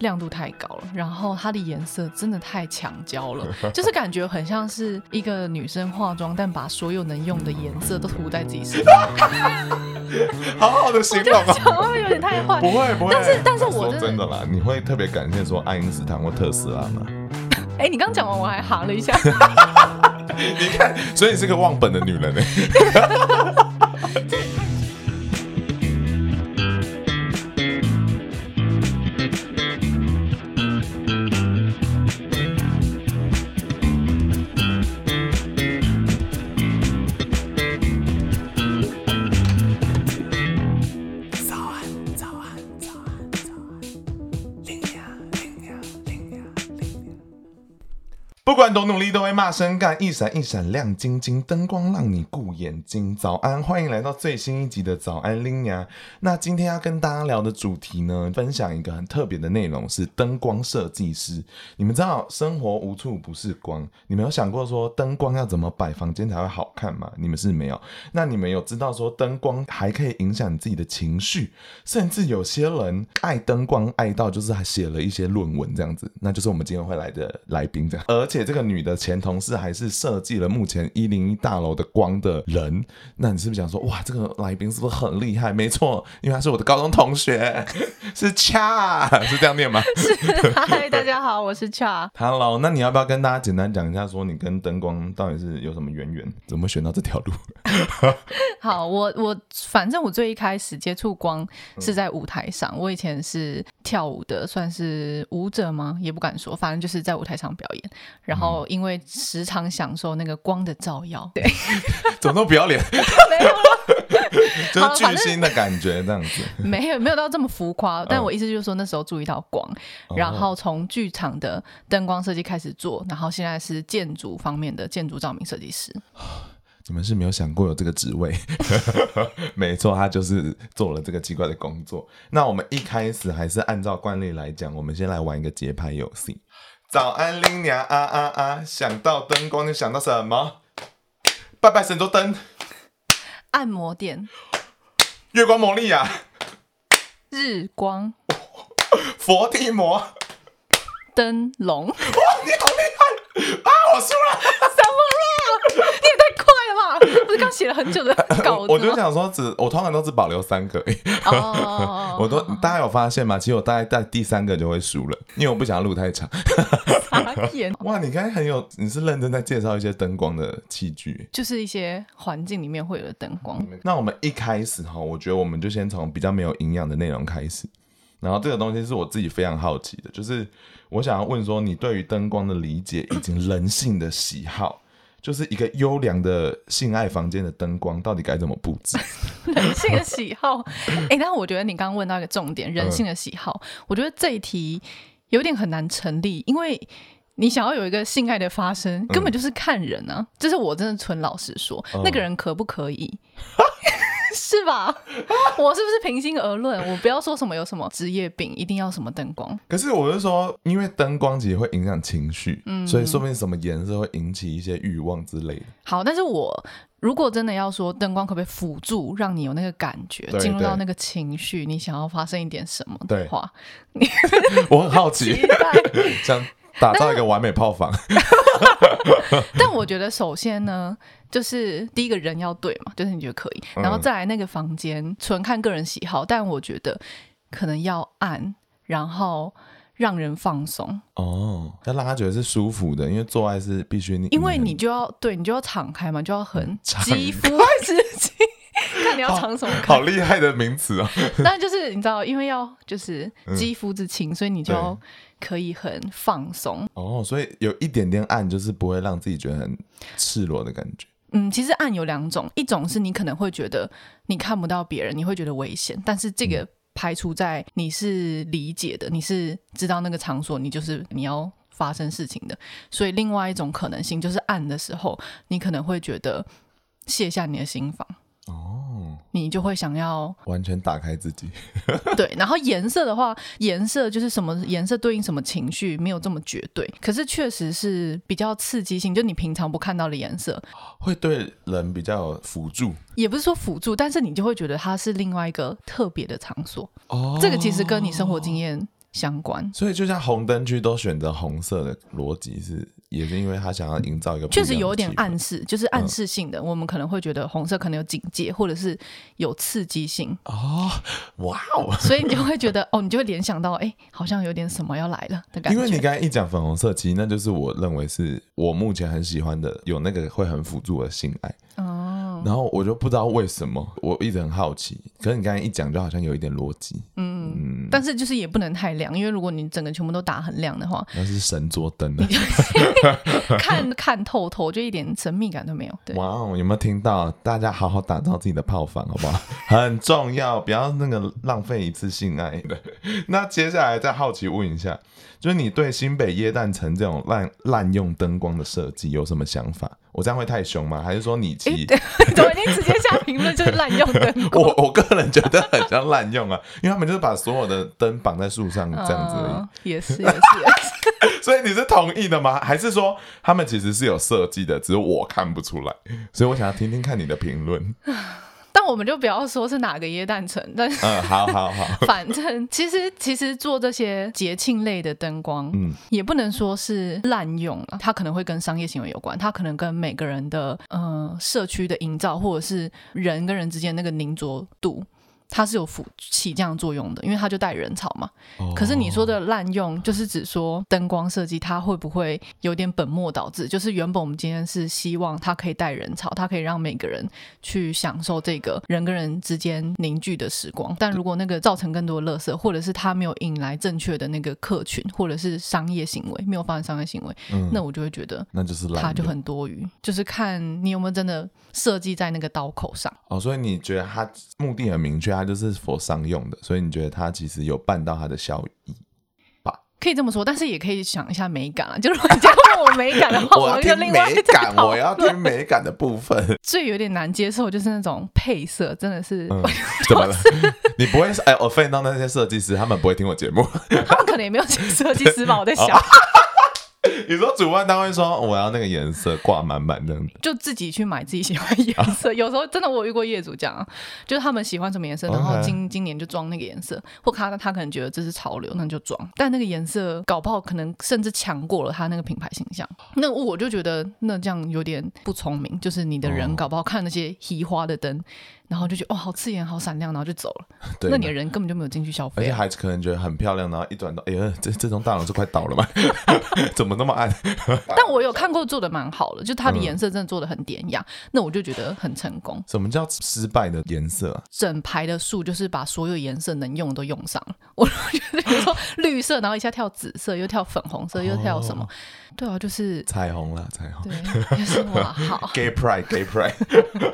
亮度太高了，然后它的颜色真的太强焦了，就是感觉很像是一个女生化妆，但把所有能用的颜色都涂在自己身上。好好的形容啊！有点太坏？不会不会。但是但是我真的啦，你会特别感谢说爱因斯坦或特斯拉吗？哎，你刚讲完我还哈了一下。你看，所以你是个忘本的女人呢。不多努力，都会骂声干。一闪一闪亮晶晶，灯光让你顾眼睛。早安，欢迎来到最新一集的早安拎娘。那今天要跟大家聊的主题呢，分享一个很特别的内容，是灯光设计师。你们知道生活无处不是光，你们有想过说灯光要怎么摆房间才会好看吗？你们是没有。那你们有知道说灯光还可以影响你自己的情绪，甚至有些人爱灯光爱到就是还写了一些论文这样子，那就是我们今天会来的来宾这样，而且。这个女的前同事还是设计了目前一零一大楼的光的人，那你是不是想说，哇，这个来宾是不是很厉害？没错，因为他是我的高中同学，是恰，是这样念吗？是，嗨，大家好，我是恰。Hello，那你要不要跟大家简单讲一下，说你跟灯光到底是有什么渊源？怎么选到这条路？好，我我反正我最一开始接触光是在舞台上，我以前是跳舞的，算是舞者吗？也不敢说，反正就是在舞台上表演，然后。因为时常享受那个光的照耀，对，怎么都不要脸，没有 就是巨星的感觉这样子，没有没有到这么浮夸。但我意思就是说，那时候注意到光，哦、然后从剧场的灯光设计开始做，然后现在是建筑方面的建筑照明设计师。你们是没有想过有这个职位？没错，他就是做了这个奇怪的工作。那我们一开始还是按照惯例来讲，我们先来玩一个节拍游戏。早安，林娘啊啊啊！想到灯光，就想到什么？拜拜神州灯，按摩店，月光魔力呀，日光，佛地魔，灯笼。哇，你好厉害啊！我输了，什么啦？你也太 不是刚写了很久的稿子，我就想说只，只我通常都只保留三个。哦，我都大家有发现吗？其实我大概在第三个就会输了，因为我不想要录太长。哇，你刚才很有，你是认真在介绍一些灯光的器具，就是一些环境里面会有的灯光。那我们一开始哈，我觉得我们就先从比较没有营养的内容开始。然后这个东西是我自己非常好奇的，就是我想要问说，你对于灯光的理解以及人性的喜好。就是一个优良的性爱房间的灯光到底该怎么布置？人性的喜好，哎、欸，但我觉得你刚刚问到一个重点，人性的喜好，嗯、我觉得这一题有点很难成立，因为你想要有一个性爱的发生，根本就是看人啊。这、嗯、是我真的纯老实说，嗯、那个人可不可以？是吧？我是不是平心而论？我不要说什么有什么职业病，一定要什么灯光。可是我是说，因为灯光其实会影响情绪，嗯，所以说明什么颜色会引起一些欲望之类的。好，但是我如果真的要说灯光可不可以辅助，让你有那个感觉，进入到那个情绪，你想要发生一点什么的话，我很好奇，想打造一个完美炮房。但我觉得，首先呢。就是第一个人要对嘛，就是你觉得可以，然后再来那个房间纯看个人喜好，但我觉得可能要暗，然后让人放松。哦，要让他觉得是舒服的，因为做爱是必须你，因为你就要对你就要敞开嘛，就要很肌肤之亲，看你要藏什么，好厉害的名词啊！但就是你知道，因为要就是肌肤之亲，所以你就要可以很放松哦，所以有一点点暗，就是不会让自己觉得很赤裸的感觉。嗯，其实暗有两种，一种是你可能会觉得你看不到别人，你会觉得危险，但是这个排除在你是理解的，你是知道那个场所，你就是你要发生事情的，所以另外一种可能性就是暗的时候，你可能会觉得卸下你的心防。哦，你就会想要完全打开自己。对，然后颜色的话，颜色就是什么颜色对应什么情绪，没有这么绝对。可是确实是比较刺激性，就你平常不看到的颜色，会对人比较有辅助。也不是说辅助，但是你就会觉得它是另外一个特别的场所。哦，这个其实跟你生活经验相关。所以就像红灯区都选择红色的逻辑是。也是因为他想要营造一个确实有点暗示，就是暗示性的，嗯、我们可能会觉得红色可能有警戒，或者是有刺激性哦，哇哦，所以你就会觉得哦，你就会联想到哎，好像有点什么要来了的感觉。因为你刚才一讲粉红色，其实那就是我认为是我目前很喜欢的，有那个会很辅助的性爱哦。然后我就不知道为什么，我一直很好奇。可是你刚才一讲，就好像有一点逻辑。嗯，嗯，但是就是也不能太亮，因为如果你整个全部都打很亮的话，那是神桌灯的，看 看透透，就一点神秘感都没有。对，哇哦，有没有听到？大家好好打造自己的炮房，好不好？很重要，不要那个浪费一次性爱的。那接下来再好奇问一下，就是你对新北耶诞城这种滥滥用灯光的设计有什么想法？我这样会太凶吗？还是说你其实 怎么你直接下评论就是滥用灯？我我个人觉得很像滥用啊，因为他们就是把所有的灯绑在树上这样子而已。嗯、也是也是，也是 所以你是同意的吗？还是说他们其实是有设计的，只是我看不出来？所以我想要听听看你的评论。但我们就不要说是哪个耶诞城，但是嗯，好好好，反正其实其实做这些节庆类的灯光，嗯，也不能说是滥用啊，它可能会跟商业行为有关，它可能跟每个人的呃社区的营造，或者是人跟人之间那个凝着度。它是有起这样作用的，因为它就带人潮嘛。Oh. 可是你说的滥用，就是指说灯光设计它会不会有点本末倒置？就是原本我们今天是希望它可以带人潮，它可以让每个人去享受这个人跟人之间凝聚的时光。但如果那个造成更多的垃圾，或者是它没有引来正确的那个客群，或者是商业行为没有发生商业行为，嗯、那我就会觉得那就是它就很多余。就是看你有没有真的设计在那个刀口上。哦，所以你觉得它目的很明确？它就是 for 商用的，所以你觉得它其实有办到它的效益吧？可以这么说，但是也可以想一下美感啊。就如果你问我美感的话，我要听美感，我要听美感的部分。最有点难接受就是那种配色，真的是、嗯、怎么了？你不会哎，我分到那些设计师，他们不会听我节目，他们可能也没有请设计师吧？我在想。哦 你说主办单位说我要那个颜色挂满满这样子，就自己去买自己喜欢颜色。有时候真的我遇过业主讲，就是他们喜欢什么颜色，然后今今年就装那个颜色，或他他可能觉得这是潮流，那就装。但那个颜色搞不好可能甚至强过了他那个品牌形象。那我就觉得那这样有点不聪明，就是你的人搞不好看那些奇花的灯。然后就觉得哇，好刺眼，好闪亮，然后就走了。对，那你的人根本就没有进去消费，而且孩子可能觉得很漂亮，然后一转到，哎呀，这这栋大楼是快倒了吗？怎么那么暗？但我有看过做的蛮好的，就它的颜色真的做的很典雅，嗯、那我就觉得很成功。什么叫失败的颜色啊？整排的树就是把所有颜色能用都用上了。我觉得比如说绿色，然后一下跳紫色，又跳粉红色，又跳什么？哦、对啊，就是彩虹了，彩虹。对，就是哇，好。Gay pride，Gay pride。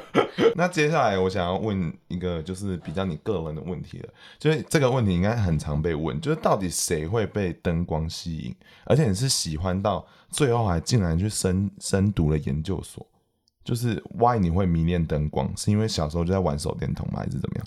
那接下来我想要问一个就是比较你个人的问题了，就是这个问题应该很常被问，就是到底谁会被灯光吸引，而且你是喜欢到最后还竟然去深深读了研究所，就是 why 你会迷恋灯光，是因为小时候就在玩手电筒吗，还是怎么样？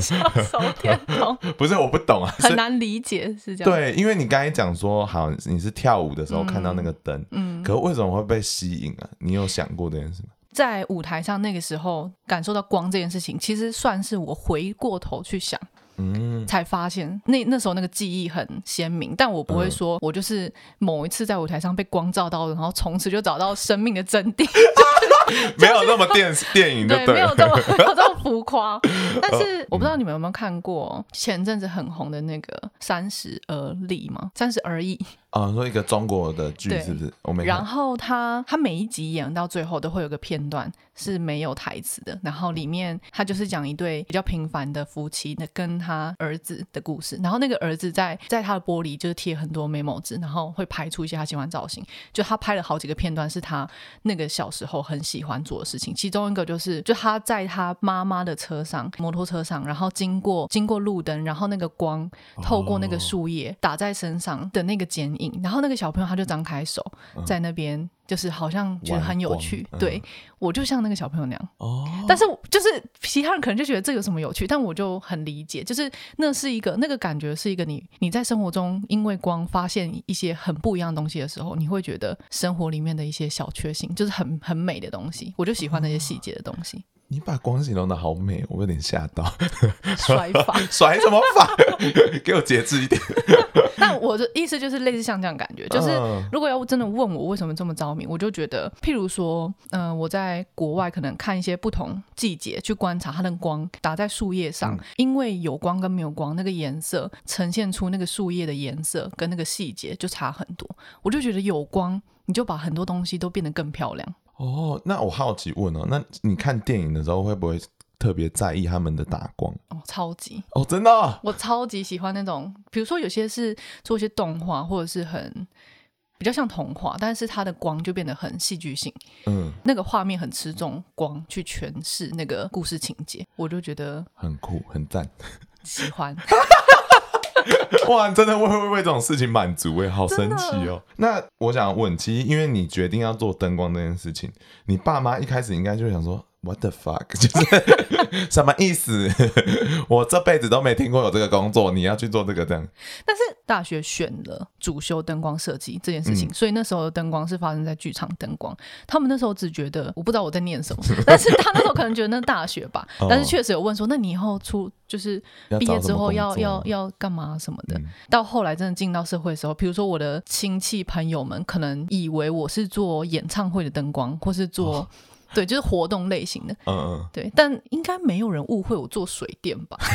手电筒 不是我不懂啊，很难理解是这样。对，因为你刚才讲说好你是跳舞的时候看到那个灯，嗯，可是为什么会被吸引啊？你有想过这件事吗？在舞台上那个时候感受到光这件事情，其实算是我回过头去想，嗯，才发现那那时候那个记忆很鲜明。但我不会说我就是某一次在舞台上被光照到，然后从此就找到生命的真谛。没有那么电电影对，对，没有这么没有这么浮夸。但是我不知道你们有没有看过前阵子很红的那个《三十而立》吗？《三十而已》啊，说一个中国的剧是不是？我没。然后他他每一集演到最后都会有个片段是没有台词的，然后里面他就是讲一对比较平凡的夫妻的跟他儿子的故事。然后那个儿子在在他的玻璃就是贴很多 memo 纸，然后会拍出一些他喜欢造型。就他拍了好几个片段，是他那个小时候很喜。喜欢做的事情，其中一个就是，就他在他妈妈的车上，摩托车上，然后经过经过路灯，然后那个光透过那个树叶打在身上的那个剪影，然后那个小朋友他就张开手在那边就是好像觉得很有趣。嗯、对，我就像那个小朋友那样。哦。但是就是其他人可能就觉得这有什么有趣，但我就很理解，就是那是一个那个感觉是一个你你在生活中因为光发现一些很不一样的东西的时候，你会觉得生活里面的一些小确幸就是很很美的东西。我就喜欢那些细节的东西。哦 你把光形容的好美，我有点吓到。甩法法，甩什么法？给我节制一点。那我的意思就是类似像这样感觉，就是如果要真的问我为什么这么着迷，我就觉得，譬如说，嗯、呃，我在国外可能看一些不同季节去观察它的光打在树叶上，嗯、因为有光跟没有光，那个颜色呈现出那个树叶的颜色跟那个细节就差很多。我就觉得有光，你就把很多东西都变得更漂亮。哦，那我好奇问哦，那你看电影的时候会不会特别在意他们的打光？哦，超级哦，真的哦，我超级喜欢那种，比如说有些是做一些动画，或者是很比较像童话，但是它的光就变得很戏剧性，嗯，那个画面很吃重光去诠释那个故事情节，我就觉得很酷，很赞，喜欢。哇，真的会会为这种事情满足哎，好神奇哦！那我想问，其实因为你决定要做灯光这件事情，你爸妈一开始应该就想说。What the fuck？就是什么意思？我这辈子都没听过有这个工作，你要去做这个这样。但是大学选了主修灯光设计这件事情，嗯、所以那时候的灯光是发生在剧场灯光。他们那时候只觉得我不知道我在念什么，但是他那时候可能觉得那是大学吧。哦、但是确实有问说，那你以后出就是毕业之后要要要干嘛什么的？嗯、到后来真的进到社会的时候，比如说我的亲戚朋友们可能以为我是做演唱会的灯光，或是做、哦。对，就是活动类型的，嗯嗯，对，但应该没有人误会我做水电吧？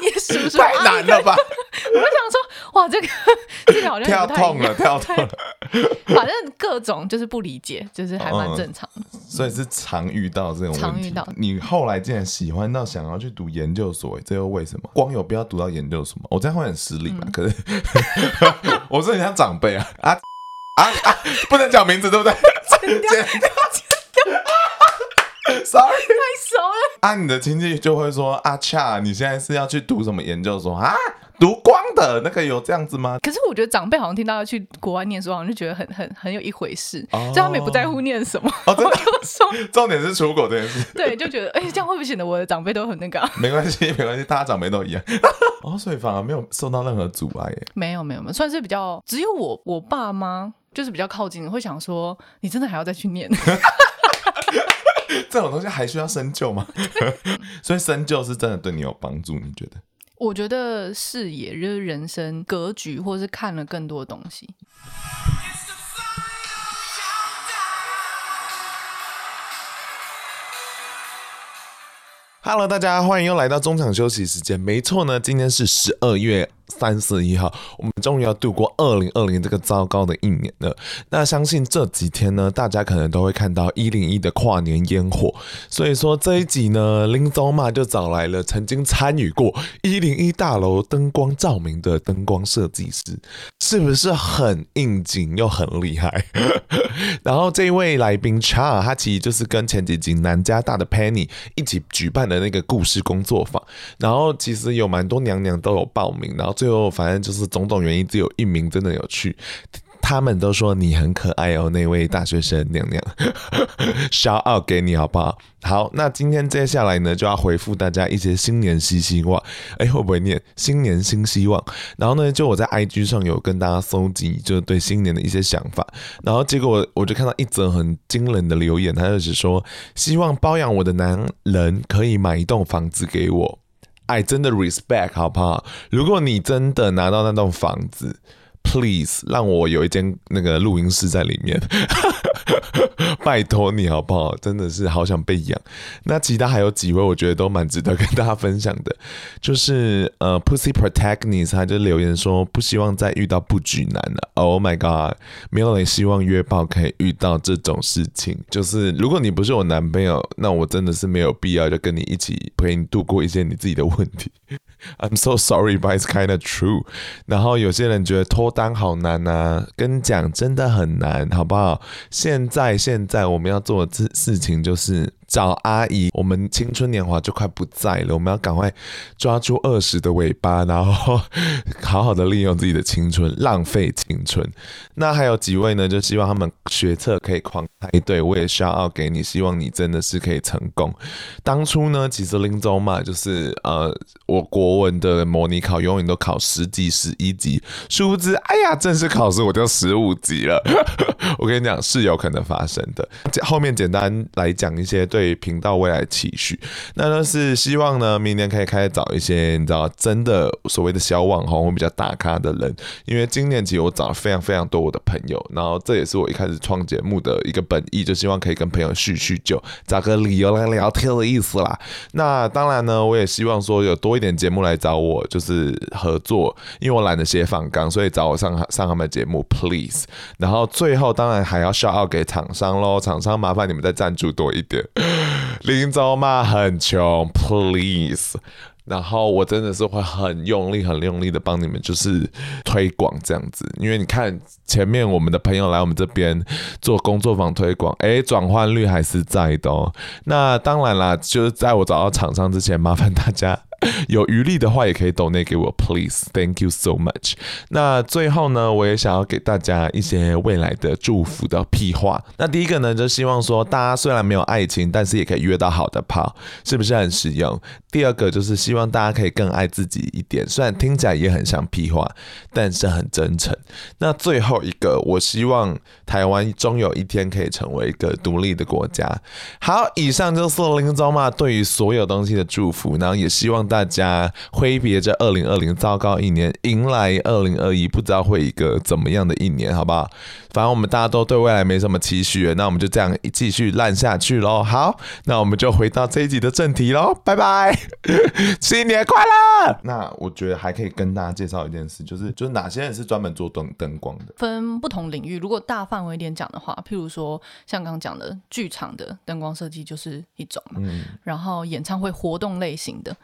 也是太难了吧？我想说，哇，这个这个好像跳痛了，跳痛了。反正各种就是不理解，就是还蛮正常的。所以是常遇到这种问题。常遇到。你后来竟然喜欢到想要去读研究所，这又为什么？光有必要读到研究所吗？我这样会很失礼吧？可是 我是很像长辈啊啊啊啊！不能讲名字，对不对？剪掉，剪掉，sorry，太熟了。啊，你的亲戚就会说：“阿恰，你现在是要去读什么研究所啊？读光的那个有这样子吗？”可是我觉得长辈好像听到要去国外念书，好像就觉得很很很有一回事，就、哦、他们也不在乎念什么。哦，真的说，重点是出国这件事。对，就觉得哎、欸，这样会不会显得我的长辈都很那个、啊？没关系，没关系，大家长辈都一样。哦，所以反而没有受到任何阻碍耶。没有，没有，没有，算是比较只有我我爸妈。就是比较靠近，会想说你真的还要再去念？这种东西还需要深究吗？所以深究是真的对你有帮助？你觉得？我觉得视野就是人生格局，或是看了更多的东西。Hello，大家欢迎又来到中场休息时间。没错呢，今天是十二月。三十一号，我们终于要度过二零二零这个糟糕的一年了。那相信这几天呢，大家可能都会看到一零一的跨年烟火。所以说这一集呢，林总嘛就找来了曾经参与过一零一大楼灯光照明的灯光设计师，是不是很应景又很厉害？然后这一位来宾 Cha，他其实就是跟前几集南加大的 Penny 一起举办的那个故事工作坊。然后其实有蛮多娘娘都有报名，然后。最后，反正就是种种原因，只有一名真的有去。他们都说你很可爱哦，那位大学生娘娘，shout out 给你好不好？好，那今天接下来呢，就要回复大家一些新年新希望。哎，会不会念新年新希望？然后呢，就我在 IG 上有跟大家搜集，就是对新年的一些想法。然后结果我就看到一则很惊人的留言，他就是说希望包养我的男人可以买一栋房子给我。哎，真的 respect 好不好？如果你真的拿到那栋房子，please 让我有一间那个录音室在里面，拜托你好不好？真的是好想被养。那其他还有几位，我觉得都蛮值得跟大家分享的，就是呃，Pussy Protagonist 他就留言说不希望再遇到不举男了。Oh my god，没有人希望约炮可以遇到这种事情。就是如果你不是我男朋友，那我真的是没有必要就跟你一起陪你度过一些你自己的问题。I'm so sorry, but it's kind of true。然后有些人觉得脱单好难啊，跟你讲真的很难，好不好？现在现在我们要做的事事情就是找阿姨，我们青春年华就快不在了，我们要赶快抓住二十的尾巴，然后好好的利用自己的青春，浪费青春。那还有几位呢？就希望他们学测可以狂开队，我也需要给你，希望你真的是可以成功。当初呢，其实林州嘛，就是呃，我国文的模拟考永远都考十级、十一级，殊不知，哎呀，正式考试我就十五级了。我跟你讲，是有可能发生的。后面简单来讲一些对频道未来期许，那就是希望呢，明年可以开始找一些你知道真的所谓的小网红或比较大咖的人，因为今年其实我找了非常非常多我的朋友，然后这也是我一开始创节目的一个本意，就希望可以跟朋友叙叙旧，找个理由来聊天的意思啦。那当然呢，我也希望说有多一点节目来找我，就是合作，因为我懒得写访纲，所以找我上上他们节目，please。然后最后当然还要 shout out 给厂商喽，厂商麻烦你们再赞助多一点。林州嘛很穷，please。然后我真的是会很用力、很用力的帮你们，就是推广这样子。因为你看前面我们的朋友来我们这边做工作坊推广，哎，转换率还是在的哦。那当然啦，就是在我找到厂商之前，麻烦大家。有余力的话，也可以 donate 给我，please，thank you so much。那最后呢，我也想要给大家一些未来的祝福的屁话。那第一个呢，就希望说，大家虽然没有爱情，但是也可以约到好的炮，是不是很实用？第二个就是希望大家可以更爱自己一点，虽然听起来也很像屁话，但是很真诚。那最后一个，我希望台湾终有一天可以成为一个独立的国家。好，以上就是林州嘛对于所有东西的祝福，然后也希望。大家挥别这二零二零糟糕一年，迎来二零二一，不知道会一个怎么样的一年，好不好？反正我们大家都对未来没什么期许，那我们就这样继续烂下去喽。好，那我们就回到这一集的正题喽，拜拜，新年快乐！那我觉得还可以跟大家介绍一件事，就是就是哪些人是专门做灯灯光的，分不同领域。如果大范围一点讲的话，譬如说像刚刚讲的剧场的灯光设计就是一种嘛，嗯，然后演唱会活动类型的。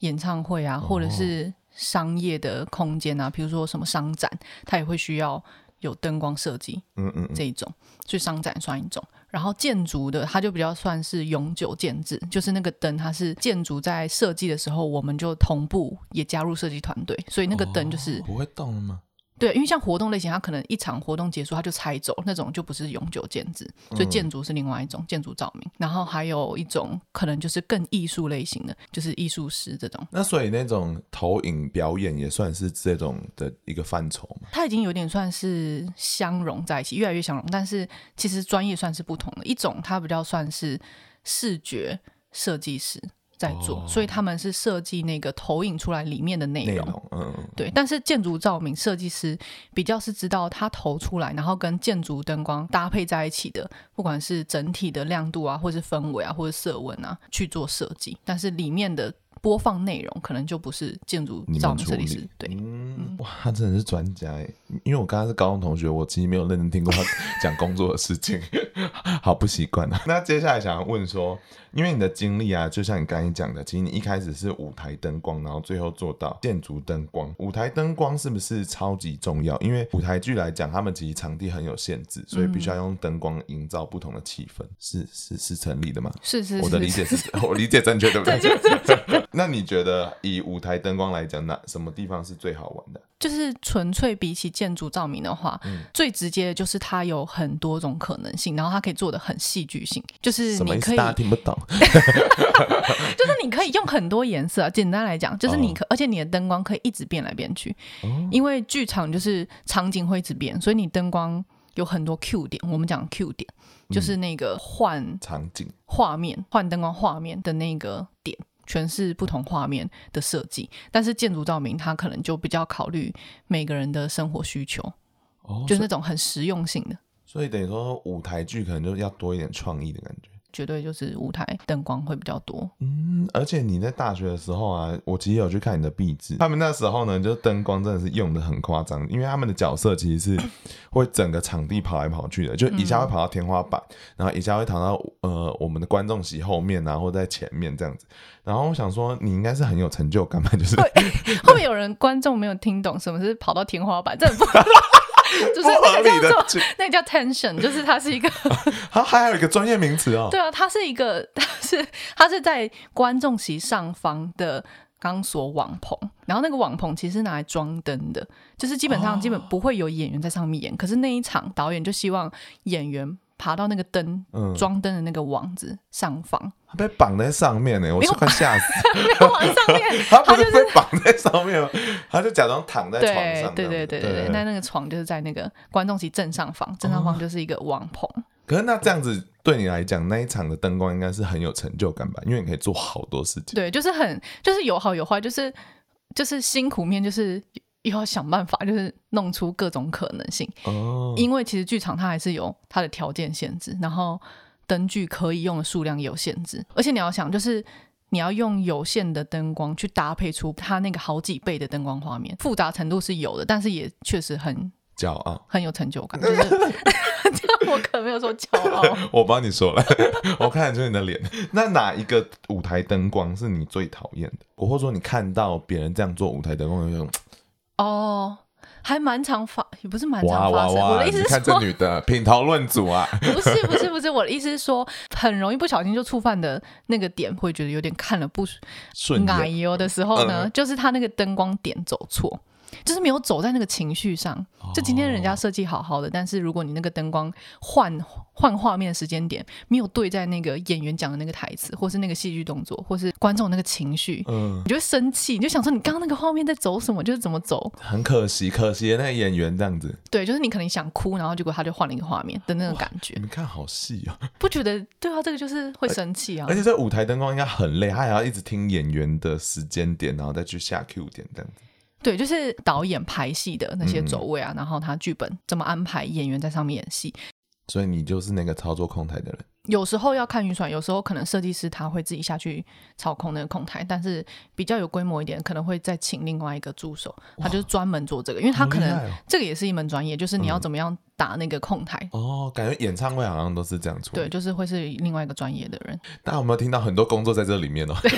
演唱会啊，或者是商业的空间啊，比如说什么商展，它也会需要有灯光设计，嗯嗯，这一种，所以商展算一种。然后建筑的，它就比较算是永久建制，就是那个灯，它是建筑在设计的时候，我们就同步也加入设计团队，所以那个灯就是不会动了吗？对，因为像活动类型，它可能一场活动结束，它就拆走，那种就不是永久建制，所以建筑是另外一种、嗯、建筑照明。然后还有一种可能就是更艺术类型的，就是艺术师这种。那所以那种投影表演也算是这种的一个范畴吗？它已经有点算是相融在一起，越来越相融。但是其实专业算是不同的，一种它比较算是视觉设计师。在做，所以他们是设计那个投影出来里面的内容，嗯，对。但是建筑照明设计师比较是知道他投出来，然后跟建筑灯光搭配在一起的，不管是整体的亮度啊，或是氛围啊，或者色温啊，去做设计。但是里面的。播放内容可能就不是建筑照明设计师，对，嗯，哇，他真的是专家哎，因为我刚刚是高中同学，我其实没有认真听过他讲工作的事情，好不习惯啊。那接下来想要问说，因为你的经历啊，就像你刚才讲的，其实你一开始是舞台灯光，然后最后做到建筑灯光。舞台灯光是不是超级重要？因为舞台剧来讲，他们其实场地很有限制，所以必须要用灯光营造不同的气氛，是是是成立的吗？是是，是，我的理解是，我理解正确对不对？那你觉得以舞台灯光来讲，哪什么地方是最好玩的？就是纯粹比起建筑照明的话，嗯，最直接的就是它有很多种可能性，然后它可以做的很戏剧性，就是你可以大家听不懂，就是你可以用很多颜色。啊简单来讲，就是你可，哦，而且你的灯光可以一直变来变去，哦，因为剧场就是场景会一直变，所以你灯光有很多 Q 点。我们讲 Q 点，就是那个换场景、画面、换灯光、画面的那个点。全是不同画面的设计，但是建筑照明它可能就比较考虑每个人的生活需求，哦，就是那种很实用性的。所以等于说舞台剧可能就要多一点创意的感觉。绝对就是舞台灯光会比较多，嗯，而且你在大学的时候啊，我其实有去看你的壁纸，他们那时候呢，就灯光真的是用的很夸张，因为他们的角色其实是 会整个场地跑来跑去的，就一下会跑到天花板，嗯、然后一下会躺到呃我们的观众席后面，然后在前面这样子。然后我想说，你应该是很有成就感吧？就是后面 有人观众没有听懂什么是跑到天花板，这很不。就是那个叫做 那个叫 tension，就是它是一个，它还有一个专业名词哦。对啊，它是一个，它是它是在观众席上方的钢索网棚，然后那个网棚其实是拿来装灯的，就是基本上基本不会有演员在上面演，哦、可是那一场导演就希望演员。爬到那个灯装灯的那个网子上方，他被绑在上面呢，我是快吓死。没有往上面，他不是被绑在上面吗？他就假装躺在床上。对对对对对，那那个床就是在那个观众席正上方，正上方就是一个网棚。可是那这样子对你来讲，那一场的灯光应该是很有成就感吧？因为你可以做好多事情。对，就是很就是有好有坏，就是就是辛苦面就是。又要想办法，就是弄出各种可能性。哦，因为其实剧场它还是有它的条件限制，然后灯具可以用的数量有限制，而且你要想，就是你要用有限的灯光去搭配出它那个好几倍的灯光画面，复杂程度是有的，但是也确实很骄傲，很有成就感。就是 我可没有说骄傲，我帮你说了，我看得出你的脸。那哪一个舞台灯光是你最讨厌的？我或者说你看到别人这样做舞台灯光有种？哦，还蛮常发，也不是蛮常发生。哇哇哇，我的意思是说，看这女的 品头论足啊，不是不是不是，我的意思是说，很容易不小心就触犯的那个点，会觉得有点看了不顺眼的时候呢，嗯、就是他那个灯光点走错。就是没有走在那个情绪上，就今天人家设计好好的，哦、但是如果你那个灯光换换画面的时间点没有对在那个演员讲的那个台词，或是那个戏剧动作，或是观众那个情绪，嗯，你就会生气，你就想说你刚刚那个画面在走什么，就是怎么走，很可惜，可惜的那个演员这样子，对，就是你可能想哭，然后结果他就换了一个画面的那种感觉，你们看好戏啊，不觉得？对啊，这个就是会生气啊，而且这舞台灯光应该很累，他还要一直听演员的时间点，然后再去下 Q 点这样子。对，就是导演排戏的那些走位啊，嗯、然后他剧本怎么安排演员在上面演戏。所以你就是那个操作控台的人。有时候要看预算，有时候可能设计师他会自己下去操控那个控台，但是比较有规模一点，可能会再请另外一个助手，他就是专门做这个，因为他可能这个也是一门专业，就是你要怎么样打那个控台。哦，感觉演唱会好像都是这样做。对，就是会是另外一个专业的人。大家有没有听到很多工作在这里面哦？对，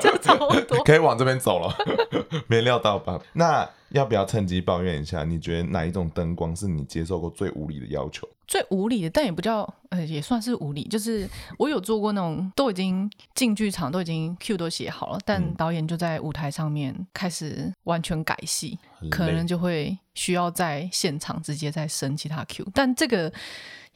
就差不多。可以往这边走了，没料到吧？那要不要趁机抱怨一下？你觉得哪一种灯光是你接受过最无理的要求？最无理的，但也不叫，呃，也算是无理。就是我有做过那种，都已经进剧场，都已经 Q 都写好了，但导演就在舞台上面开始完全改戏，累可能就会需要在现场直接再升其他 Q。但这个。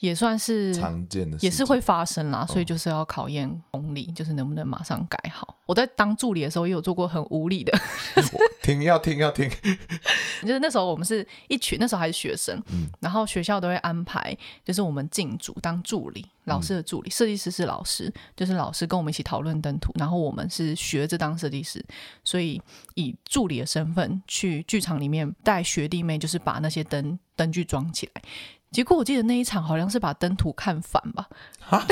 也算是常见的，也是会发生啦，所以就是要考验功力，就是能不能马上改好。我在当助理的时候也有做过很无理的，听要听要听，就是那时候我们是一群，那时候还是学生，然后学校都会安排，就是我们进组当助理，老师的助理，设计师是老师，就是老师跟我们一起讨论灯图，然后我们是学着当设计师，所以以助理的身份去剧场里面带学弟妹，就是把那些灯灯具装起来。结果我记得那一场好像是把灯图看反吧？啊？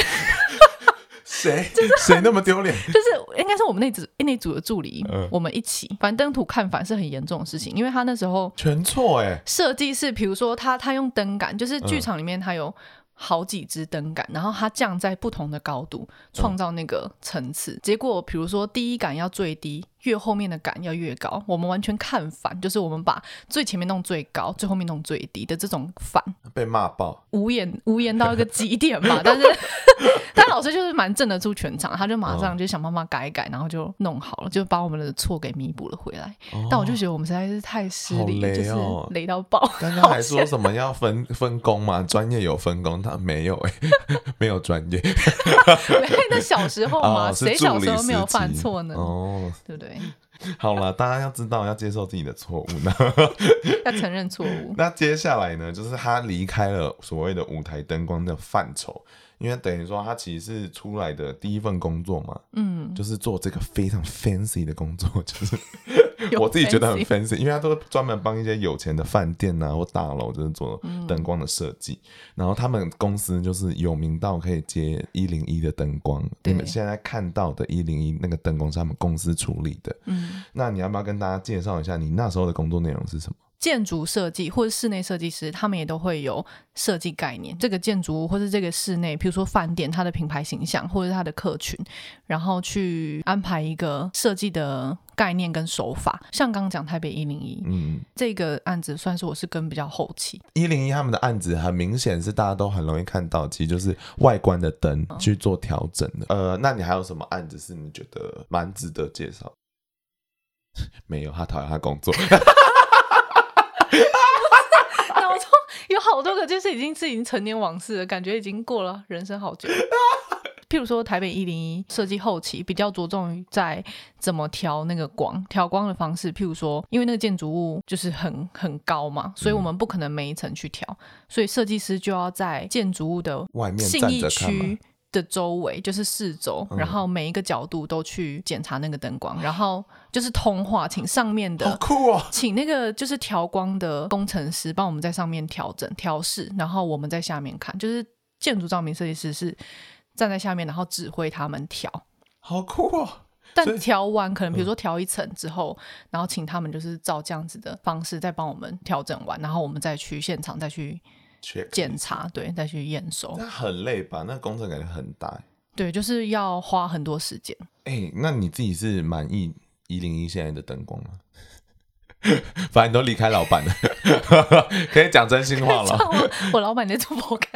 谁？谁那么丢脸？就是应该是我们那组那组的助理，嗯、我们一起。反正灯图看反是很严重的事情，因为他那时候全错哎。设计是比如说他他用灯杆，就是剧场里面他有好几支灯杆，然后他降在不同的高度，创造那个层次。嗯、结果比如说第一杆要最低。越后面的杆要越高，我们完全看反，就是我们把最前面弄最高，最后面弄最低的这种反，被骂爆，无言 无言到一个极点吧。但是，但老师就是蛮镇得住全场，他就马上就想办法改一改，然后就弄好了，就把我们的错给弥补了回来。哦、但我就觉得我们实在是太失礼，哦、就是雷到爆。刚刚还说什么要分分工嘛？专业有分工，他没有哎、欸，没有专业。没那小时候嘛，谁、哦、小时候没有犯错呢？哦，对不对？好了，大家要知道要接受自己的错误呢，要承认错误。那接下来呢，就是他离开了所谓的舞台灯光的范畴。因为等于说他其实是出来的第一份工作嘛，嗯，就是做这个非常 fancy 的工作，就是 我自己觉得很 fancy，因为他都是专门帮一些有钱的饭店啊或大楼就是做灯光的设计，嗯、然后他们公司就是有名到可以接一零一的灯光，你们现在看到的一零一那个灯光是他们公司处理的，嗯，那你要不要跟大家介绍一下你那时候的工作内容是什么？建筑设计或者室内设计师，他们也都会有设计概念。这个建筑物或者这个室内，比如说饭店，它的品牌形象或者它的客群，然后去安排一个设计的概念跟手法。像刚刚讲台北一零一，嗯，这个案子算是我是跟比较后期。一零一他们的案子很明显是大家都很容易看到，其实就是外观的灯去做调整的。嗯、呃，那你还有什么案子是你觉得蛮值得介绍？没有，他讨厌他工作。有好多个，就是已经是已经成年往事了，感觉已经过了人生好久。譬如说台北一零一设计后期比较着重于在怎么调那个光，调光的方式。譬如说，因为那个建筑物就是很很高嘛，所以我们不可能每一层去调，所以设计师就要在建筑物的外面信义区的周围，就是四周，然后每一个角度都去检查那个灯光，然后就是通话，请上面的，好酷哦，请那个就是调光的工程师帮我们在上面调整调试，然后我们在下面看，就是建筑照明设计师是站在下面，然后指挥他们调，好酷哦。但调完可能比如说调一层之后，然后请他们就是照这样子的方式再帮我们调整完，然后我们再去现场再去。检查，对，再去验收。那很累吧？那工程感觉很大。对，就是要花很多时间。哎、欸，那你自己是满意一零一现在的灯光吗？反正你都离开老板了，可以讲真心话了。我老板在做博客。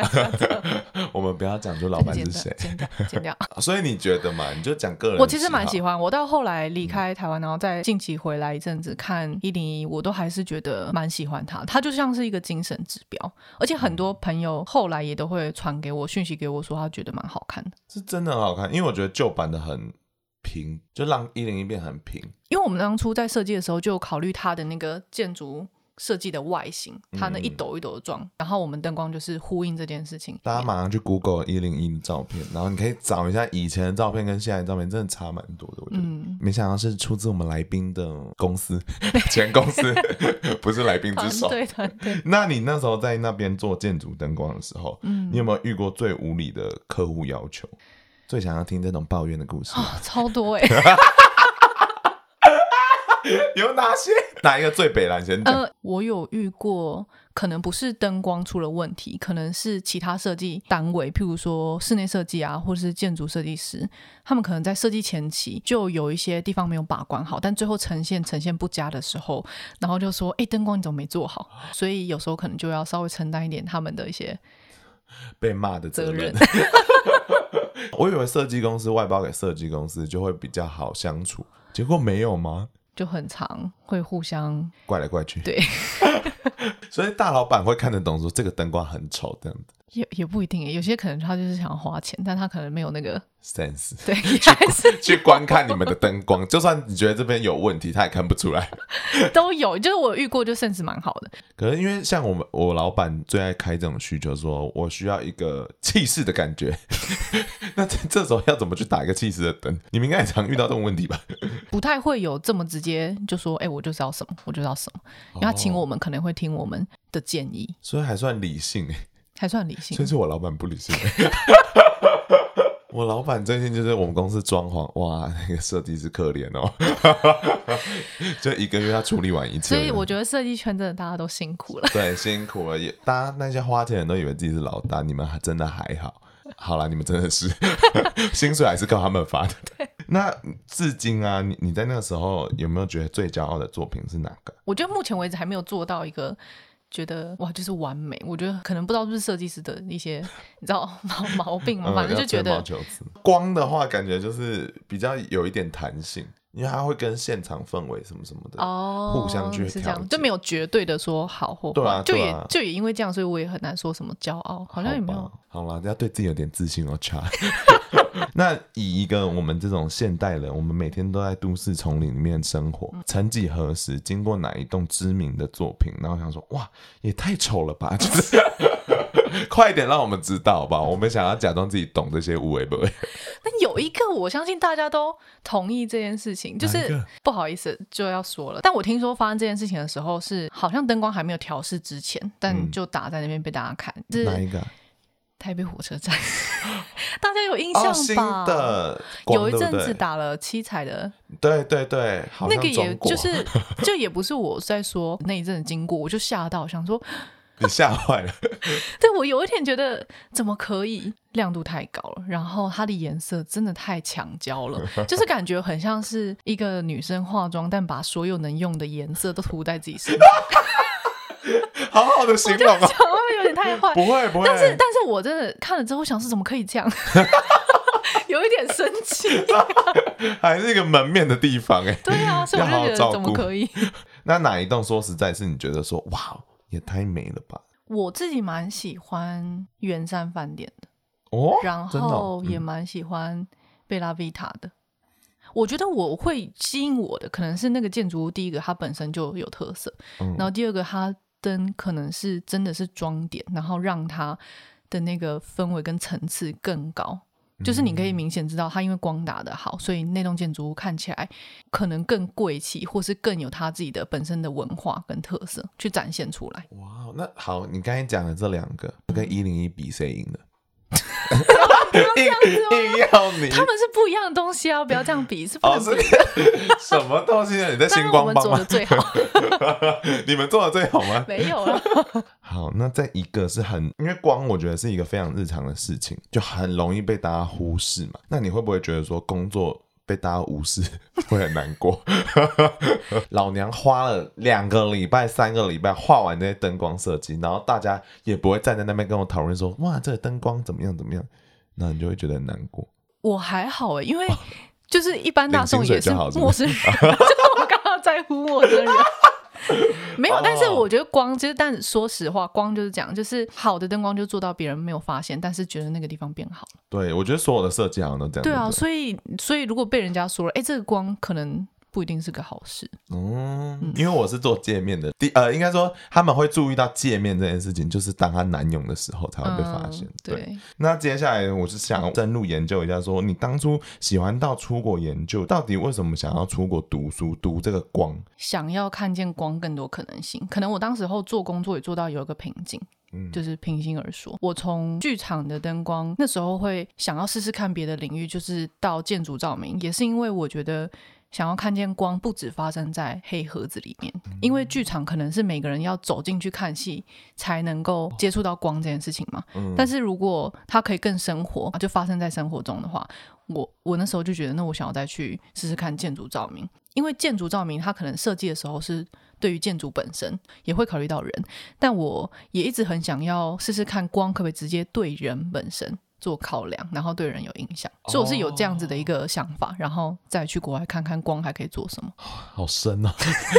我们不要讲，出老板是谁？剪掉，剪掉。所以你觉得嘛？你就讲个人。我其实蛮喜欢。我到后来离开台湾，然后再近期回来一阵子看一零一，我都还是觉得蛮喜欢他。他就像是一个精神指标，而且很多朋友后来也都会传给我讯息给我说，他觉得蛮好看的。是真的很好看，因为我觉得旧版的很。平就让一零一变很平，因为我们当初在设计的时候就有考虑它的那个建筑设计的外形，它那一斗一斗的状，嗯、然后我们灯光就是呼应这件事情。大家马上去 Google 一零一的照片，然后你可以找一下以前的照片跟现在的照片，真的差蛮多的。我觉得，嗯、没想到是出自我们来宾的公司，前公司 不是来宾之手。对对对。那你那时候在那边做建筑灯光的时候，嗯，你有没有遇过最无理的客户要求？最想要听这种抱怨的故事，哦、超多哎、欸！有哪些？哪一个最北蓝？先讲。呃，我有遇过，可能不是灯光出了问题，可能是其他设计单位，譬如说室内设计啊，或是建筑设计师，他们可能在设计前期就有一些地方没有把关好，但最后呈现呈现不佳的时候，然后就说：“哎、欸，灯光你怎么没做好？”所以有时候可能就要稍微承担一点他们的一些被骂的责任。我以为设计公司外包给设计公司就会比较好相处，结果没有吗？就很长会互相怪来怪去。对，所以大老板会看得懂说这个灯光很丑这样子。也也不一定，有些可能他就是想花钱，但他可能没有那个 sense，对，还是去观看你们的灯光，就算你觉得这边有问题，他也看不出来。都有，就是我遇过，就 sense 蛮好的。可能因为像我们，我老板最爱开这种需求，说我需要一个气势的感觉。那这时候要怎么去打一个气势的灯？你们应该也常遇到这种问题吧？不太会有这么直接就说，哎、欸，我就是要什么，我就要什么。因为他请我们，可能会听我们的建议，哦、所以还算理性还算理性，所以是我老板不理性。我老板最近就是我们公司装潢，哇，那个设计师可怜哦，就一个月要处理完一次。所以我觉得设计圈真的大家都辛苦了，对，辛苦了。也大家那些花钱人都以为自己是老大，你们还真的还好。好啦，你们真的是 薪水还是靠他们发的。对。那至今啊，你你在那个时候有没有觉得最骄傲的作品是哪个？我觉得目前为止还没有做到一个。觉得哇，就是完美。我觉得可能不知道是不是设计师的一些你知道毛毛病嘛，反正就觉得光的话，感觉就是比较有一点弹性。因为它会跟现场氛围什么什么的哦，互相去调，是这样，就没有绝对的说好或坏。对啊，就也就也因为这样，所以我也很难说什么骄傲，好像也没有。好了，要对自己有点自信哦，差。那以一个我们这种现代人，我们每天都在都市丛林里面生活，曾几何时经过哪一栋知名的作品，然后想说哇，也太丑了吧，就是。快一点让我们知道吧，我们想要假装自己懂这些无为不为。那有一个，我相信大家都同意这件事情，就是不好意思就要说了。但我听说发生这件事情的时候是，好像灯光还没有调试之前，但就打在那边被大家看。是哪一个？台北火车站。大家有印象吧？哦、新的有一阵子打了七彩的，对对对，那个也就是就也不是我在说那一阵子经过，我就吓到想说。你吓坏了，对，我有一点觉得怎么可以亮度太高了，然后它的颜色真的太强焦了，就是感觉很像是一个女生化妆，但把所有能用的颜色都涂在自己身上。好好的形容啊，有点太坏？不会不会，但是但是我真的看了之后想是怎么可以这样，有一点生气，还是一个门面的地方哎，对啊，所以我就觉得怎么可以？那哪一栋说实在是你觉得说哇？也太美了吧！我自己蛮喜欢圆山饭店的哦，然后也蛮喜欢贝拉维塔的。我觉得我会吸引我的可能是那个建筑物，第一个它本身就有特色，然后第二个它灯可能是真的是装点，然后让它的那个氛围跟层次更高。就是你可以明显知道，它因为光打的好，所以那栋建筑物看起来可能更贵气，或是更有它自己的本身的文化跟特色去展现出来。哇，那好，你刚才讲的这两个跟一零一比谁赢 了？硬硬要你，他们是不一样的东西啊！不要这样比，是不能比。什么东西啊？你在星光帮做的最好，你们做的最好吗？没有啊。好，那再一个是很，因为光我觉得是一个非常日常的事情，就很容易被大家忽视嘛。那你会不会觉得说工作？被大家无视会很难过。老娘花了两个礼拜、三个礼拜画完那些灯光设计，然后大家也不会站在那边跟我讨论说：“哇，这个灯光怎么样？怎么样？”那你就会觉得很难过。我还好哎，因为就是一般大众也是陌生人，就是我刚刚在乎我的人。没有，但是我觉得光其实，但说实话，光就是讲，就是好的灯光就做到别人没有发现，但是觉得那个地方变好了。对，我觉得所有的设计好像都这样。对啊，所以所以如果被人家说了，哎，这个光可能。不一定是个好事。嗯，因为我是做界面的，第呃，应该说他们会注意到界面这件事情，就是当它难用的时候才会被发现。嗯、对，对，那接下来我是想深入研究一下说，说你当初喜欢到出国研究，到底为什么想要出国读书，读这个光？想要看见光更多可能性。可能我当时候做工作也做到有一个瓶颈，嗯，就是平心而说，我从剧场的灯光那时候会想要试试看别的领域，就是到建筑照明，也是因为我觉得。想要看见光，不只发生在黑盒子里面，因为剧场可能是每个人要走进去看戏才能够接触到光这件事情嘛。但是如果它可以更生活，就发生在生活中的话，我我那时候就觉得，那我想要再去试试看建筑照明，因为建筑照明它可能设计的时候是对于建筑本身也会考虑到人，但我也一直很想要试试看光可不可以直接对人本身。做考量，然后对人有影响，所以我是有这样子的一个想法，然后再去国外看看光还可以做什么。好深哦，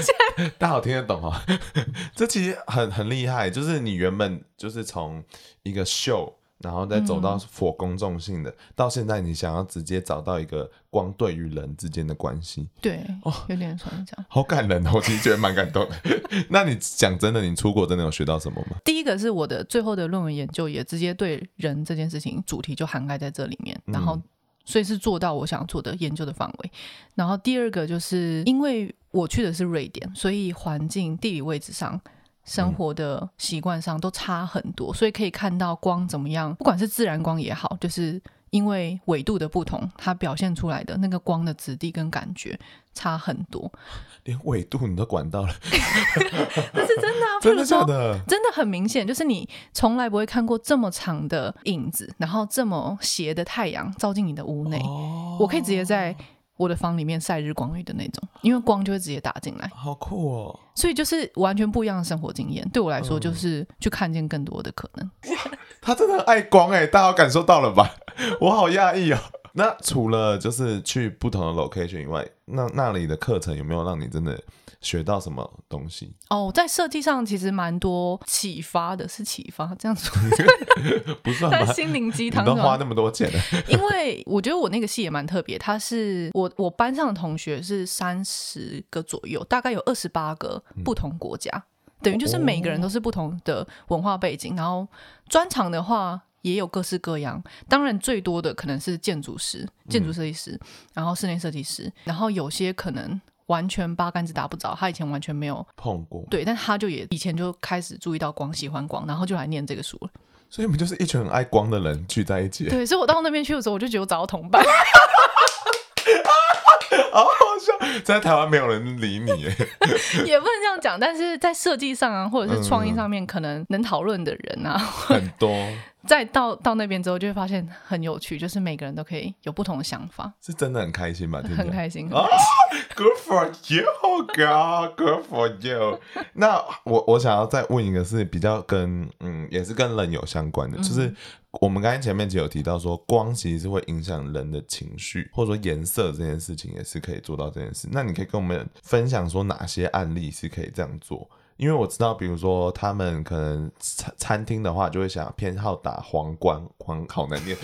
大家好听得懂哦。这其实很很厉害，就是你原本就是从一个秀。然后再走到 for 公众性的，嗯、到现在你想要直接找到一个光对于人之间的关系，对，哦，有点像这样，好感人哦，我其实觉得蛮感动的。那你讲真的，你出国真的有学到什么吗？第一个是我的最后的论文研究也直接对人这件事情主题就涵盖在这里面，然后所以是做到我想做的研究的范围。然后第二个就是因为我去的是瑞典，所以环境地理位置上。生活的习惯上都差很多，所以可以看到光怎么样，不管是自然光也好，就是因为纬度的不同，它表现出来的那个光的质地跟感觉差很多。连纬度你都管到了，那是真的啊！真的假的？真的很明显，就是你从来不会看过这么长的影子，然后这么斜的太阳照进你的屋内，哦、我可以直接在。我的房里面晒日光浴的那种，因为光就会直接打进来，好酷哦！所以就是完全不一样的生活经验，对我来说就是去看见更多的可能。嗯、他真的很爱光哎，大家感受到了吧？我好讶异哦。那除了就是去不同的 location 以外，那那里的课程有没有让你真的？学到什么东西？哦，在设计上其实蛮多启发的，是启发这样子，不算吧？心灵鸡汤，都花那么多钱呢？因为我觉得我那个系也蛮特别，他是我我班上的同学是三十个左右，大概有二十八个不同国家，嗯、等于就是每个人都是不同的文化背景，然后专长的话也有各式各样。当然最多的可能是建筑师、建筑设计师，然后室内设计师，然后有些可能。完全八竿子打不着，他以前完全没有碰过，对，但他就也以前就开始注意到光，喜欢光，然后就来念这个书了。所以你们就是一群很爱光的人聚在一起。对，所以我到那边去的时候，我就觉得我找到同伴。好好笑，在台湾没有人理你耶，也不能这样讲。但是在设计上啊，或者是创意上面，可能能讨论的人啊，很多。再到到那边之后，就会发现很有趣，就是每个人都可以有不同的想法，是真的很开心吧？很开心。啊，Good for you，God，Good for you。那我我想要再问一个，是比较跟嗯，也是跟人有相关的，就是我们刚才前面就有提到说，光其实是会影响人的情绪，或者说颜色这件事情也是可以做到这件事。那你可以跟我们分享说哪些案例是可以这样做？因为我知道，比如说他们可能餐餐厅的话，就会想偏好打黄光，黄好难念，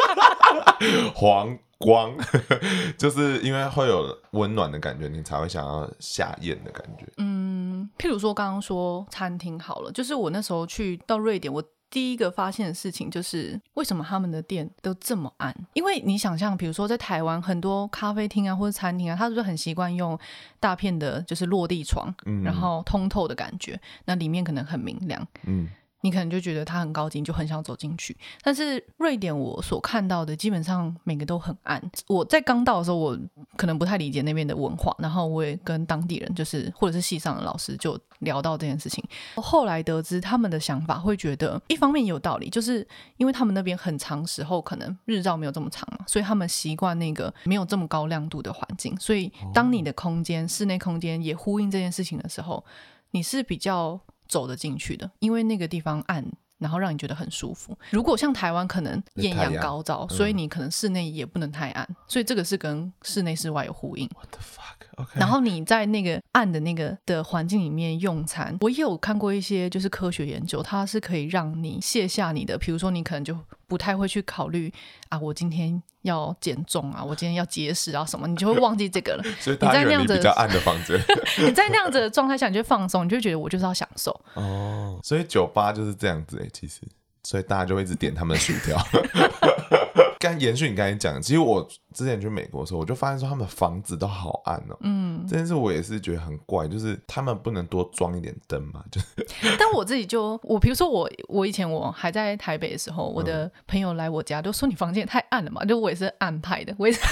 黄光，就是因为会有温暖的感觉，你才会想要下咽的感觉。嗯，譬如说刚刚说餐厅好了，就是我那时候去到瑞典，我。第一个发现的事情就是，为什么他们的店都这么暗？因为你想象，比如说在台湾很多咖啡厅啊或者餐厅啊，他是不是很习惯用大片的，就是落地窗，嗯，然后通透的感觉，那里面可能很明亮，嗯。你可能就觉得它很高级，就很想走进去。但是瑞典我所看到的基本上每个都很暗。我在刚到的时候，我可能不太理解那边的文化，然后我也跟当地人，就是或者是系上的老师就聊到这件事情。后来得知他们的想法，会觉得一方面有道理，就是因为他们那边很长时候可能日照没有这么长嘛，所以他们习惯那个没有这么高亮度的环境。所以当你的空间室内空间也呼应这件事情的时候，你是比较。走得进去的，因为那个地方暗，然后让你觉得很舒服。如果像台湾可能艳阳高照，所以你可能室内也不能太暗，嗯、所以这个是跟室内室外有呼应。What the fuck? Okay. 然后你在那个暗的那个的环境里面用餐，我也有看过一些就是科学研究，它是可以让你卸下你的，比如说你可能就。不太会去考虑啊，我今天要减重啊，我今天要节食啊什么，你就会忘记这个了。所以你在那样子比较暗的房子，你在那样子的状态下，你就放松，你就觉得我就是要享受。哦，所以酒吧就是这样子哎，其实，所以大家就会一直点他们的薯条。刚延续你刚才讲，其实我之前去美国的时候，我就发现说他们房子都好暗哦。嗯，这件事我也是觉得很怪，就是他们不能多装一点灯嘛？就是，但我自己就我，比如说我，我以前我还在台北的时候，我的朋友来我家都说你房间也太暗了嘛，就我也是暗派的，我也是。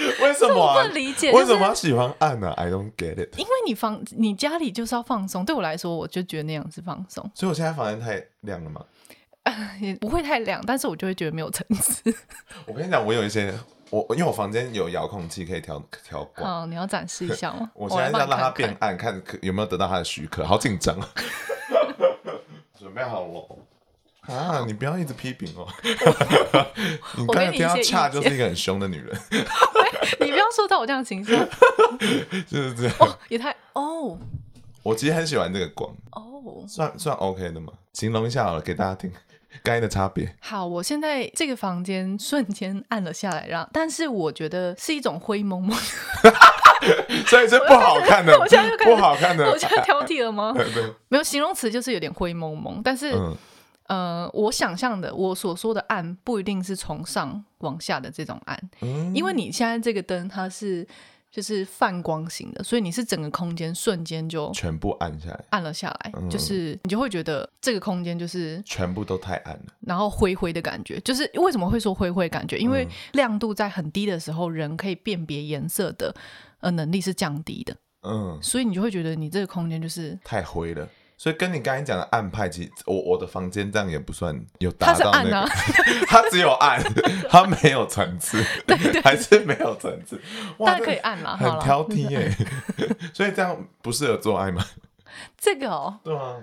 为什么、啊？我不理解，就是、为什么喜欢暗呢、啊、？I don't get it。因为你房你家里就是要放松，对我来说，我就觉得那样是放松。所以我现在房间太亮了吗？也不会太亮，但是我就会觉得没有层次。我跟你讲，我有一些我因为我房间有遥控器可以调调光。好，你要展示一下吗？我现在要让它变暗，看有没有得到他的许可。好紧张啊！准备好了啊！你不要一直批评哦。你刚才听到恰就是一个很凶的女人。你不要说到我这样形象。就是这样。也太哦。我其实很喜欢这个光哦，算算 OK 的嘛？形容一下好了，给大家听 刚才的差别。好，我现在这个房间瞬间暗了下来，让但是我觉得是一种灰蒙蒙，所以是不好看的，我现在不好看的，我现在挑剔了吗？没有形容词，就是有点灰蒙蒙。但是，嗯、呃，我想象的，我所说的暗，不一定是从上往下的这种暗，嗯、因为你现在这个灯它是。就是泛光型的，所以你是整个空间瞬间就全部暗下来，暗了下来，嗯、就是你就会觉得这个空间就是全部都太暗了，然后灰灰的感觉。就是为什么会说灰灰感觉？因为亮度在很低的时候，人可以辨别颜色的呃能力是降低的，嗯，所以你就会觉得你这个空间就是太灰了。所以跟你刚才讲的暗派，其实我我的房间这样也不算有达到那个，它啊，只有暗，它没有层次，对对对，还是没有层次。大家可以暗啦，很挑剔耶。所以这样不适合做爱吗？这个哦，对啊，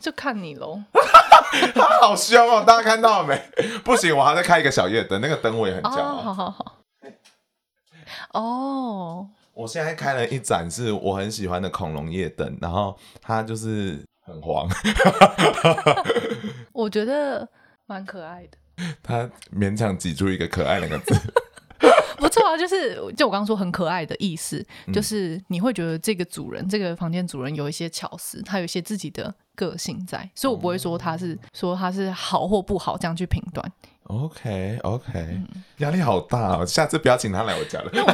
就看你喽。他好凶哦，大家看到了没？不行，我还在开一个小夜灯，那个灯我也很骄傲。好好好。哦。我现在开了一盏是我很喜欢的恐龙夜灯，然后它就是很黄，我觉得蛮可爱的。他勉强挤出一个可爱两个字，不错啊，就是就我刚刚说很可爱的意思，就是你会觉得这个主人，这个房间主人有一些巧思，他有一些自己的个性在，所以我不会说他是说他是好或不好这样去评断。OK OK，压力好大哦，下次不要请他来我家了。我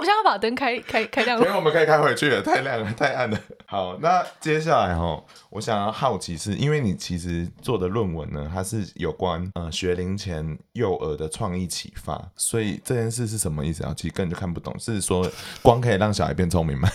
们现在要把灯开开开亮了。所以我们可以开回去了，太亮了，太暗了。好，那接下来哈，我想要好奇是，因为你其实做的论文呢，它是有关呃学龄前幼儿的创意启发，所以这件事是什么意思啊？其实根本就看不懂，是说光可以让小孩变聪明吗？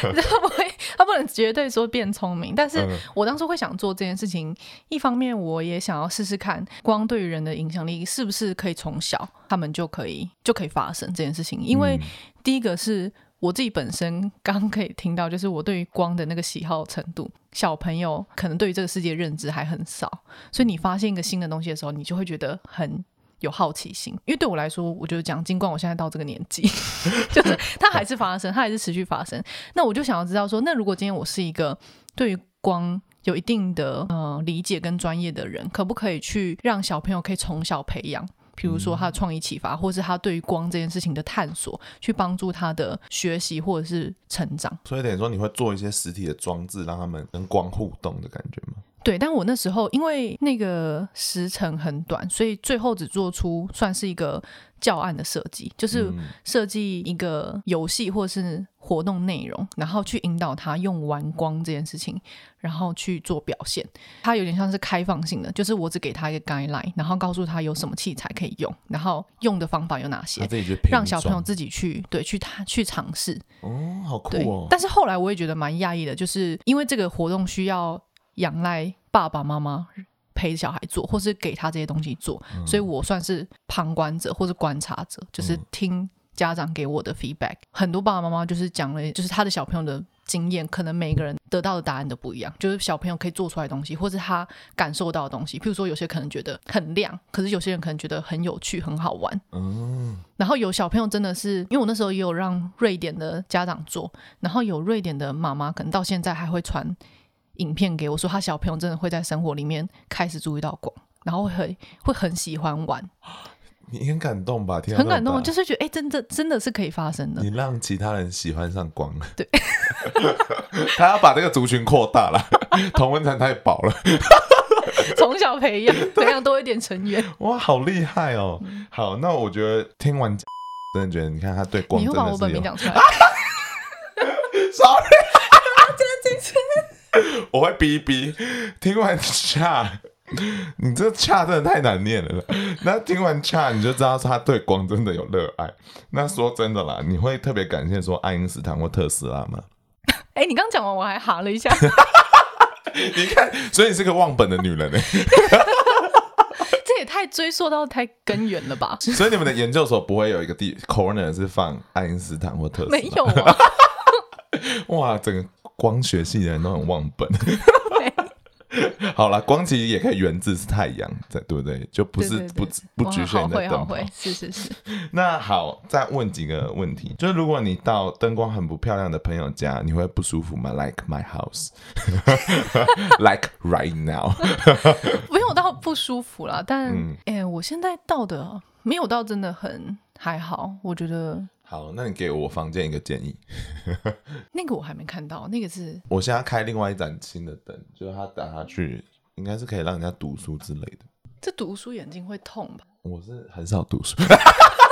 他不会，他不能绝对说变聪明，但是我当初会想做这件事情，一方面我也想要试试看光对于人的影响力是不是可以从小他们就可以就可以发生这件事情，因为第一个是。我自己本身刚刚可以听到，就是我对于光的那个喜好程度，小朋友可能对于这个世界认知还很少，所以你发现一个新的东西的时候，你就会觉得很有好奇心。因为对我来说，我就讲，尽管我现在到这个年纪，就是它还是发生，它还是持续发生。那我就想要知道说，那如果今天我是一个对于光有一定的呃理解跟专业的人，可不可以去让小朋友可以从小培养？比如说他的创意启发，或是他对于光这件事情的探索，去帮助他的学习或者是成长。所以等于说你会做一些实体的装置，让他们跟光互动的感觉吗？对，但我那时候因为那个时程很短，所以最后只做出算是一个教案的设计，就是设计一个游戏或者是活动内容，然后去引导他用玩光这件事情，然后去做表现。它有点像是开放性的，就是我只给他一个 guideline，然后告诉他有什么器材可以用，然后用的方法有哪些，让小朋友自己去对去他去尝试。哦，好酷哦！但是后来我也觉得蛮讶异的，就是因为这个活动需要。仰赖爸爸妈妈陪小孩做，或是给他这些东西做，嗯、所以我算是旁观者或是观察者，就是听家长给我的 feedback。嗯、很多爸爸妈妈就是讲了，就是他的小朋友的经验，可能每个人得到的答案都不一样。就是小朋友可以做出来的东西，或是他感受到的东西，譬如说有些可能觉得很亮，可是有些人可能觉得很有趣、很好玩。嗯，然后有小朋友真的是，因为我那时候也有让瑞典的家长做，然后有瑞典的妈妈可能到现在还会传。影片给我说，他小朋友真的会在生活里面开始注意到光，然后会很会很喜欢玩。你很感动吧？很感动，就是觉得哎、欸，真的真的是可以发生的。你让其他人喜欢上光了，对，他要把这个族群扩大了，同温层太薄了，从小培养培养多一点成员。哇，好厉害哦！好，那我觉得听完 真的觉得，你看他对光，你又把我本名讲出来，sorry。真我会哔哔。听完恰，你这恰真的太难念了。那听完恰，你就知道他对光真的有热爱。那说真的啦，你会特别感谢说爱因斯坦或特斯拉吗？哎、欸，你刚讲完我还哈了一下。你看，所以你是个忘本的女人呢。这也太追溯到太根源了吧？所以你们的研究所不会有一个地 corner 是放爱因斯坦或特斯拉？没有啊。哇，整个。光学系的人都很忘本。好了，光其实也可以源自是太阳，对对不对？就不是不不局限在灯会，是是是。那好，再问几个问题，就是如果你到灯光很不漂亮的朋友家，你会不舒服吗？Like my house，like right now。没有到不舒服啦，但哎、嗯欸，我现在到的没有到真的很还好，我觉得。好，那你给我房间一个建议。那个我还没看到，那个是我现在开另外一盏新的灯，就是它打下去，应该是可以让人家读书之类的。这读书眼睛会痛吧？我是很少读书。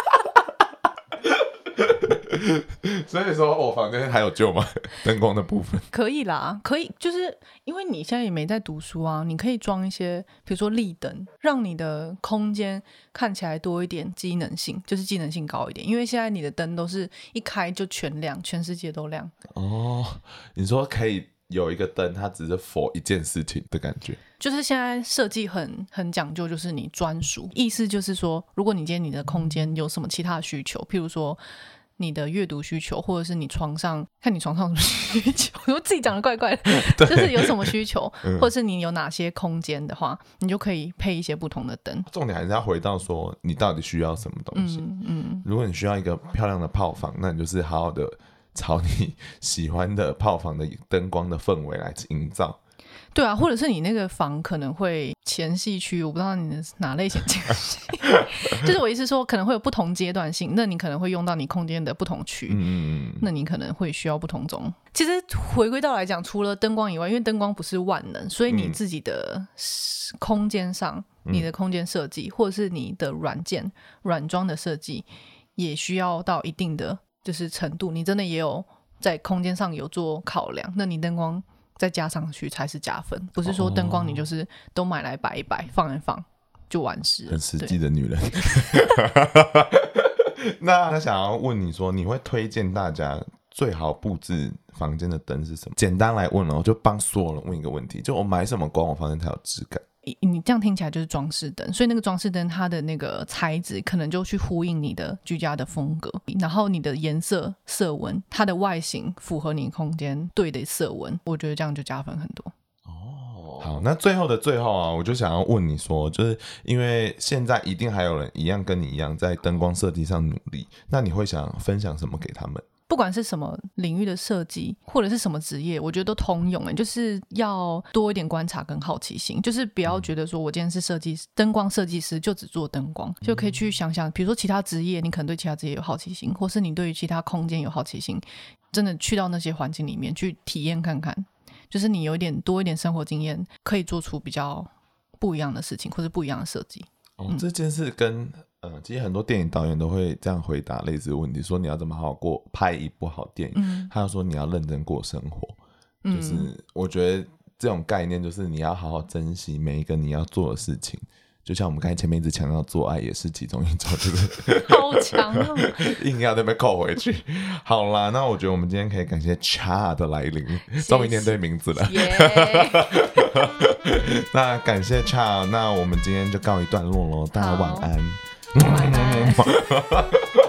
所以说我房间还有救吗？灯光的部分可以啦，可以，就是因为你现在也没在读书啊，你可以装一些，比如说立灯，让你的空间看起来多一点机能性，就是机能性高一点。因为现在你的灯都是一开就全亮，全世界都亮。哦，你说可以有一个灯，它只是 for 一件事情的感觉，就是现在设计很很讲究，就是你专属，意思就是说，如果你今天你的空间有什么其他的需求，譬如说。你的阅读需求，或者是你床上看你床上有什么需求，我自己讲的怪怪的，就是有什么需求，嗯、或者是你有哪些空间的话，你就可以配一些不同的灯。重点还是要回到说，你到底需要什么东西。嗯，嗯，如果你需要一个漂亮的泡房，那你就是好好的朝你喜欢的泡房的灯光的氛围来营造。对啊，或者是你那个房可能会前戏区，我不知道你的哪类型前戏，就是我意思说可能会有不同阶段性，那你可能会用到你空间的不同区，嗯，那你可能会需要不同种。其实回归到来讲，除了灯光以外，因为灯光不是万能，所以你自己的空间上，嗯、你的空间设计或者是你的软件软装的设计，也需要到一定的就是程度，你真的也有在空间上有做考量，那你灯光再加上去才是加分，不是说灯光你就是都买来摆一摆，放一放就完事。很实际的女人。那他想要问你说，你会推荐大家最好布置房间的灯是什么？简单来问哦，就帮所有人问一个问题：就我买什么光，我房间才有质感？你这样听起来就是装饰灯，所以那个装饰灯它的那个材质可能就去呼应你的居家的风格，然后你的颜色色温，它的外形符合你空间对的色温，我觉得这样就加分很多。哦，好，那最后的最后啊，我就想要问你说，就是因为现在一定还有人一样跟你一样在灯光设计上努力，那你会想分享什么给他们？不管是什么领域的设计，或者是什么职业，我觉得都通用诶，就是要多一点观察跟好奇心，就是不要觉得说我今天是设计师，灯光设计师就只做灯光，就可以去想想，比如说其他职业，你可能对其他职业有好奇心，或是你对于其他空间有好奇心，真的去到那些环境里面去体验看看，就是你有一点多一点生活经验，可以做出比较不一样的事情，或者不一样的设计。哦，这件事跟。嗯，其实很多电影导演都会这样回答类似的问题：说你要怎么好好过拍一部好电影？嗯、他就说你要认真过生活。嗯、就是我觉得这种概念就是你要好好珍惜每一个你要做的事情。就像我们刚才前面一直强调，做爱也是其中一种，对不对？好强哦！硬要那边扣回去。好啦，那我觉得我们今天可以感谢 Cha 的来临，终于念对名字了。那感谢 Cha，那我们今天就告一段落喽，大家晚安。嗯马木马哈哈哈哈